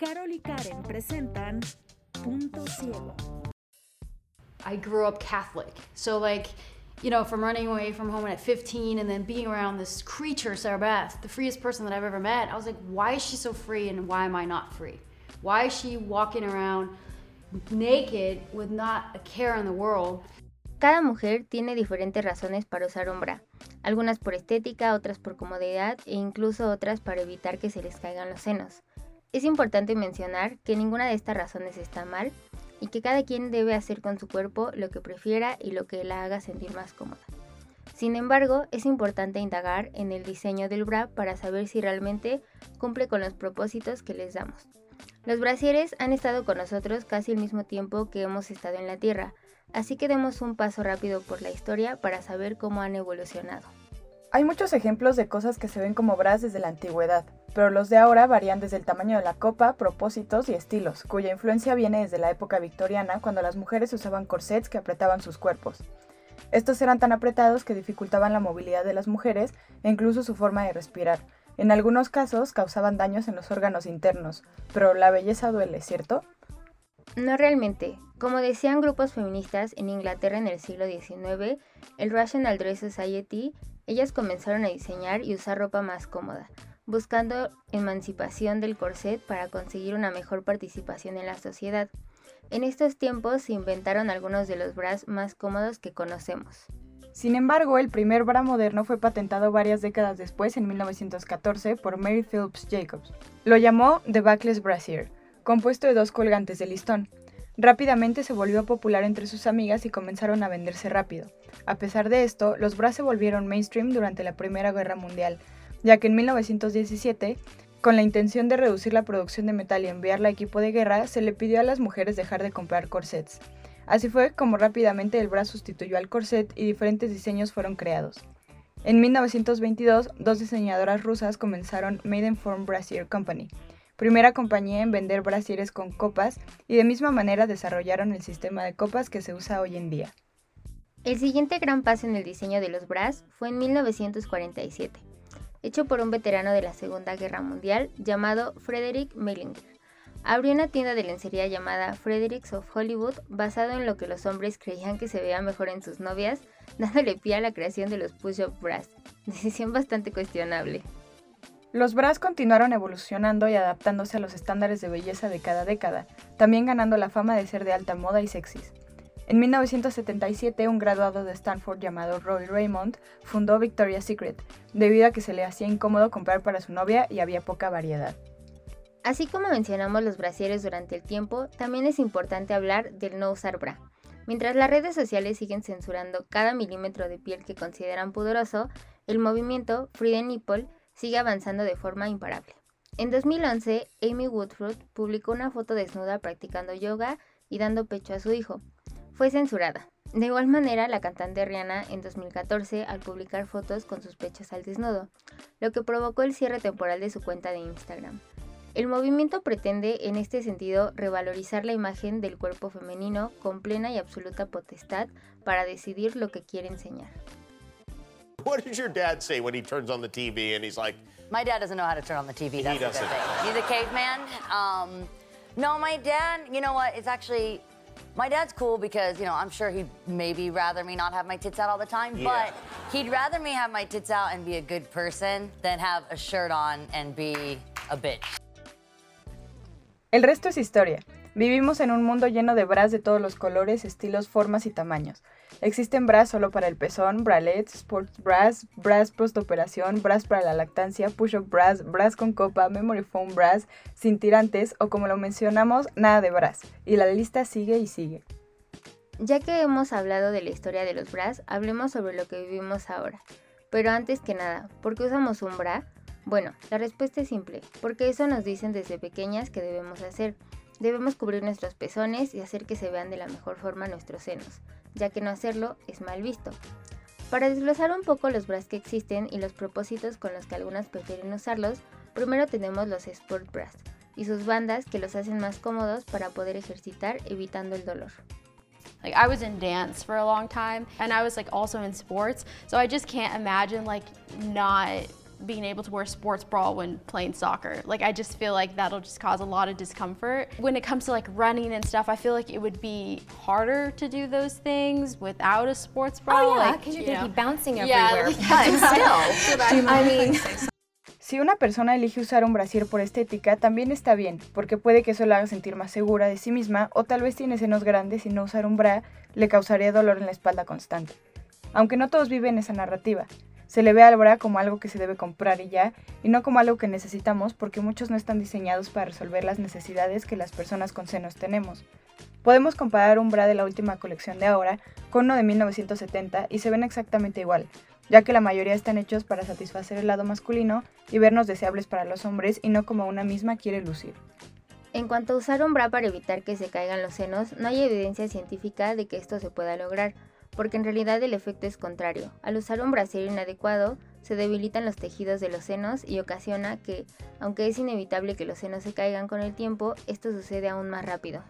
Carol y Karen presentan Punto Ciego. I grew up Catholic. So, like, you know, from running away from home at 15 and then being around this creature, Sarah Beth, the freest person that I've ever met, I was like, why is she so free and why am I not free? Why is she walking around naked with not a care in the world? Cada mujer tiene diferentes razones para usar un bra, algunas por estética, otras por comodidad e incluso otras para evitar que se les caigan los senos. Es importante mencionar que ninguna de estas razones está mal y que cada quien debe hacer con su cuerpo lo que prefiera y lo que la haga sentir más cómoda. Sin embargo, es importante indagar en el diseño del bra para saber si realmente cumple con los propósitos que les damos. Los brasieres han estado con nosotros casi el mismo tiempo que hemos estado en la Tierra, así que demos un paso rápido por la historia para saber cómo han evolucionado. Hay muchos ejemplos de cosas que se ven como bras desde la antigüedad, pero los de ahora varían desde el tamaño de la copa, propósitos y estilos, cuya influencia viene desde la época victoriana cuando las mujeres usaban corsets que apretaban sus cuerpos. Estos eran tan apretados que dificultaban la movilidad de las mujeres e incluso su forma de respirar. En algunos casos causaban daños en los órganos internos, pero la belleza duele, ¿cierto? No realmente. Como decían grupos feministas en Inglaterra en el siglo XIX, el Rational Dress Society ellas comenzaron a diseñar y usar ropa más cómoda, buscando emancipación del corset para conseguir una mejor participación en la sociedad. En estos tiempos se inventaron algunos de los bras más cómodos que conocemos. Sin embargo, el primer bra moderno fue patentado varias décadas después, en 1914, por Mary Phillips Jacobs. Lo llamó The Backless Brassiere, compuesto de dos colgantes de listón. Rápidamente se volvió popular entre sus amigas y comenzaron a venderse rápido. A pesar de esto, los bras se volvieron mainstream durante la Primera Guerra Mundial, ya que en 1917, con la intención de reducir la producción de metal y enviarla a equipo de guerra, se le pidió a las mujeres dejar de comprar corsets. Así fue como rápidamente el bra sustituyó al corset y diferentes diseños fueron creados. En 1922, dos diseñadoras rusas comenzaron Maidenform Brassiere Company, primera compañía en vender brasieres con copas y de misma manera desarrollaron el sistema de copas que se usa hoy en día. El siguiente gran paso en el diseño de los bras fue en 1947, hecho por un veterano de la Segunda Guerra Mundial llamado Frederick Mellinger. Abrió una tienda de lencería llamada Fredericks of Hollywood basado en lo que los hombres creían que se veía mejor en sus novias, dándole pie a la creación de los push-up bras, decisión bastante cuestionable. Los bras continuaron evolucionando y adaptándose a los estándares de belleza de cada década, también ganando la fama de ser de alta moda y sexys. En 1977, un graduado de Stanford llamado Roy Raymond fundó Victoria's Secret, debido a que se le hacía incómodo comprar para su novia y había poca variedad. Así como mencionamos los brasieres durante el tiempo, también es importante hablar del no usar bra. Mientras las redes sociales siguen censurando cada milímetro de piel que consideran pudoroso, el movimiento Free the Nipple sigue avanzando de forma imparable. En 2011, Amy Woodford publicó una foto desnuda practicando yoga y dando pecho a su hijo. Fue censurada. De igual manera, la cantante Rihanna en 2014 al publicar fotos con sus pechos al desnudo, lo que provocó el cierre temporal de su cuenta de Instagram. El movimiento pretende, en este sentido, revalorizar la imagen del cuerpo femenino con plena y absoluta potestad para decidir lo que quiere enseñar. What does your dad say when he turns on the TV and he's like, My dad doesn't know how to turn on the TV. That's He a good doesn't. thing. He's a caveman. Um, no, my dad, you know what? It's actually, my dad's cool because, you know, I'm sure he'd maybe rather me not have my tits out all the time, Yeah. but he'd rather me have my tits out and be a good person than have a shirt on and be a bitch. El resto es historia. Vivimos en un mundo lleno de bras de todos los colores, estilos, formas y tamaños. Existen bras solo para el pezón, bralets, sports bras, bras postoperación, bras para la lactancia, push-up bras, bras con copa, memory foam bras, sin tirantes o como lo mencionamos, nada de bras. Y la lista sigue y sigue. Ya que hemos hablado de la historia de los bras, hablemos sobre lo que vivimos ahora. Pero antes que nada, ¿por qué usamos un bra? Bueno, la respuesta es simple, porque eso nos dicen desde pequeñas que debemos hacer. Debemos cubrir nuestros pezones y hacer que se vean de la mejor forma nuestros senos, ya que no hacerlo es mal visto. Para desglosar un poco los bras que existen y los propósitos con los que algunas prefieren usarlos, primero tenemos los sport bras y sus bandas que los hacen más cómodos para poder ejercitar evitando el dolor. Like I was in dance for a long time and I was like also in sports. So I just can't imagine like not being able to wear a sports bra when playing soccer. Like I just feel like that'll just cause a lot of discomfort. When it comes to like running and stuff, I feel like it would be harder to do those things without a sports bra. Oh yeah, like, because you're you gonna know. be bouncing Yeah, everywhere. yeah, but still, I mean, Si una persona elige usar un brasier por estética, también está bien, porque puede que eso la haga sentir más segura de sí misma o tal vez tiene senos grandes y no usar un bra le causaría dolor en la espalda constante. Aunque no todos viven esa narrativa. Se le ve al bra como algo que se debe comprar y ya, y no como algo que necesitamos porque muchos no están diseñados para resolver las necesidades que las personas con senos tenemos. Podemos comparar un bra de la última colección de ahora con uno de 1970 y se ven exactamente igual, ya que la mayoría están hechos para satisfacer el lado masculino y vernos deseables para los hombres y no como una misma quiere lucir. En cuanto a usar un bra para evitar que se caigan los senos, no hay evidencia científica de que esto se pueda lograr, porque en realidad el efecto es contrario. Al usar un brasier inadecuado, se debilitan los tejidos de los senos y ocasiona que, aunque es inevitable que los senos se caigan con el tiempo, esto sucede aún más rápido.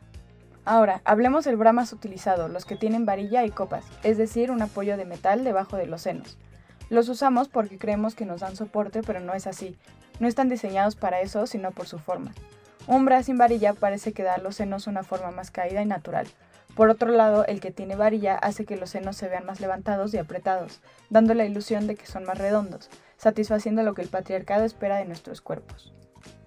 Ahora, hablemos del bra más utilizado, los que tienen varilla y copas, es decir, un apoyo de metal debajo de los senos. Los usamos porque creemos que nos dan soporte, pero no es así. No están diseñados para eso, sino por su forma. Un bra sin varilla parece que da a los senos una forma más caída y natural. Por otro lado, el que tiene varilla hace que los senos se vean más levantados y apretados, dando la ilusión de que son más redondos, satisfaciendo lo que el patriarcado espera de nuestros cuerpos.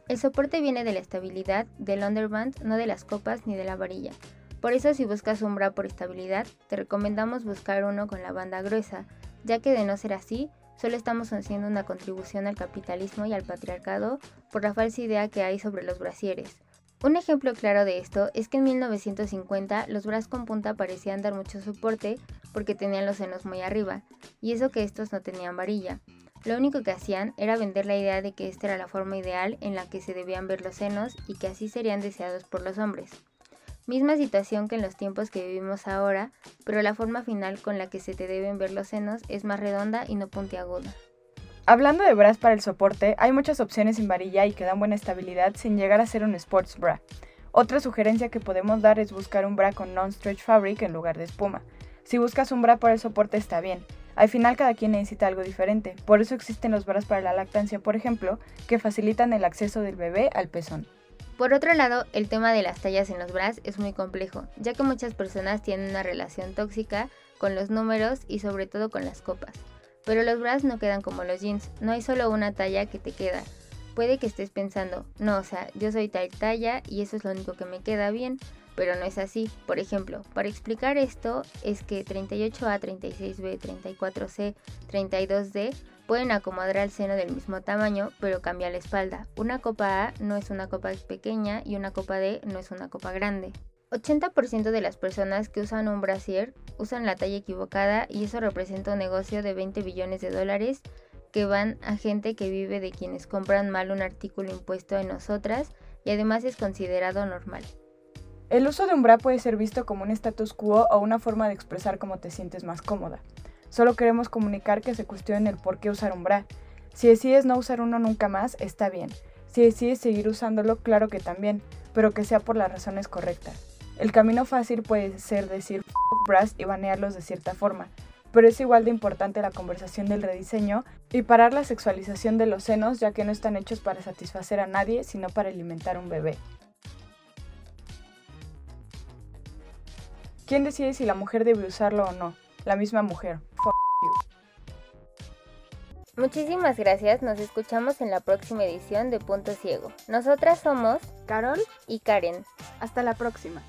El soporte viene de la estabilidad del underband, no de las copas ni de la varilla. Por eso si buscas un bra por estabilidad, te recomendamos buscar uno con la banda gruesa, ya que de no ser así, solo estamos haciendo una contribución al capitalismo y al patriarcado por la falsa idea que hay sobre los brasieres. Un ejemplo claro de esto es que en 1950 los bras con punta parecían dar mucho soporte porque tenían los senos muy arriba, y eso que estos no tenían varilla. Lo único que hacían era vender la idea de que esta era la forma ideal en la que se debían ver los senos y que así serían deseados por los hombres. Misma situación que en los tiempos que vivimos ahora, pero la forma final con la que se te deben ver los senos es más redonda y no puntiaguda. Hablando de bras para el soporte, hay muchas opciones sin varilla y que dan buena estabilidad sin llegar a ser un sports bra. Otra sugerencia que podemos dar es buscar un bra con non-stretch fabric en lugar de espuma. Si buscas un bra para el soporte está bien. Al final cada quien necesita algo diferente, por eso existen los bras para la lactancia, por ejemplo, que facilitan el acceso del bebé al pezón. Por otro lado, el tema de las tallas en los bras es muy complejo, ya que muchas personas tienen una relación tóxica con los números y sobre todo con las copas. Pero los bras no quedan como los jeans, no hay solo una talla que te queda. Puede que estés pensando, no, o sea, yo soy tal talla y eso es lo único que me queda bien, pero no es así. Por ejemplo, para explicar esto es que 38A, 36B, 34C, 32D pueden acomodar al seno del mismo tamaño, pero cambia la espalda. Una copa A no es una copa pequeña y una copa D no es una copa grande. 80% de las personas que usan un brasier usan la talla equivocada y eso representa un negocio de 20 billones de dólares que van a gente que vive de quienes compran mal un artículo impuesto en nosotras y además es considerado normal. El uso de un bra puede ser visto como un status quo o una forma de expresar cómo te sientes más cómoda. Solo queremos comunicar que se cuestione el por qué usar un bra. Si decides no usar uno nunca más, está bien. Si decides seguir usándolo, claro que también, pero que sea por las razones correctas. El camino fácil puede ser decir "F bras y banearlos de cierta forma, pero es igual de importante la conversación del rediseño y parar la sexualización de los senos ya que no están hechos para satisfacer a nadie, sino para alimentar un bebé. ¿Quién decide si la mujer debe usarlo o no? La misma mujer. F Muchísimas gracias, nos escuchamos en la próxima edición de Punto Ciego. Nosotras somos Carol, y Karen. hasta la próxima.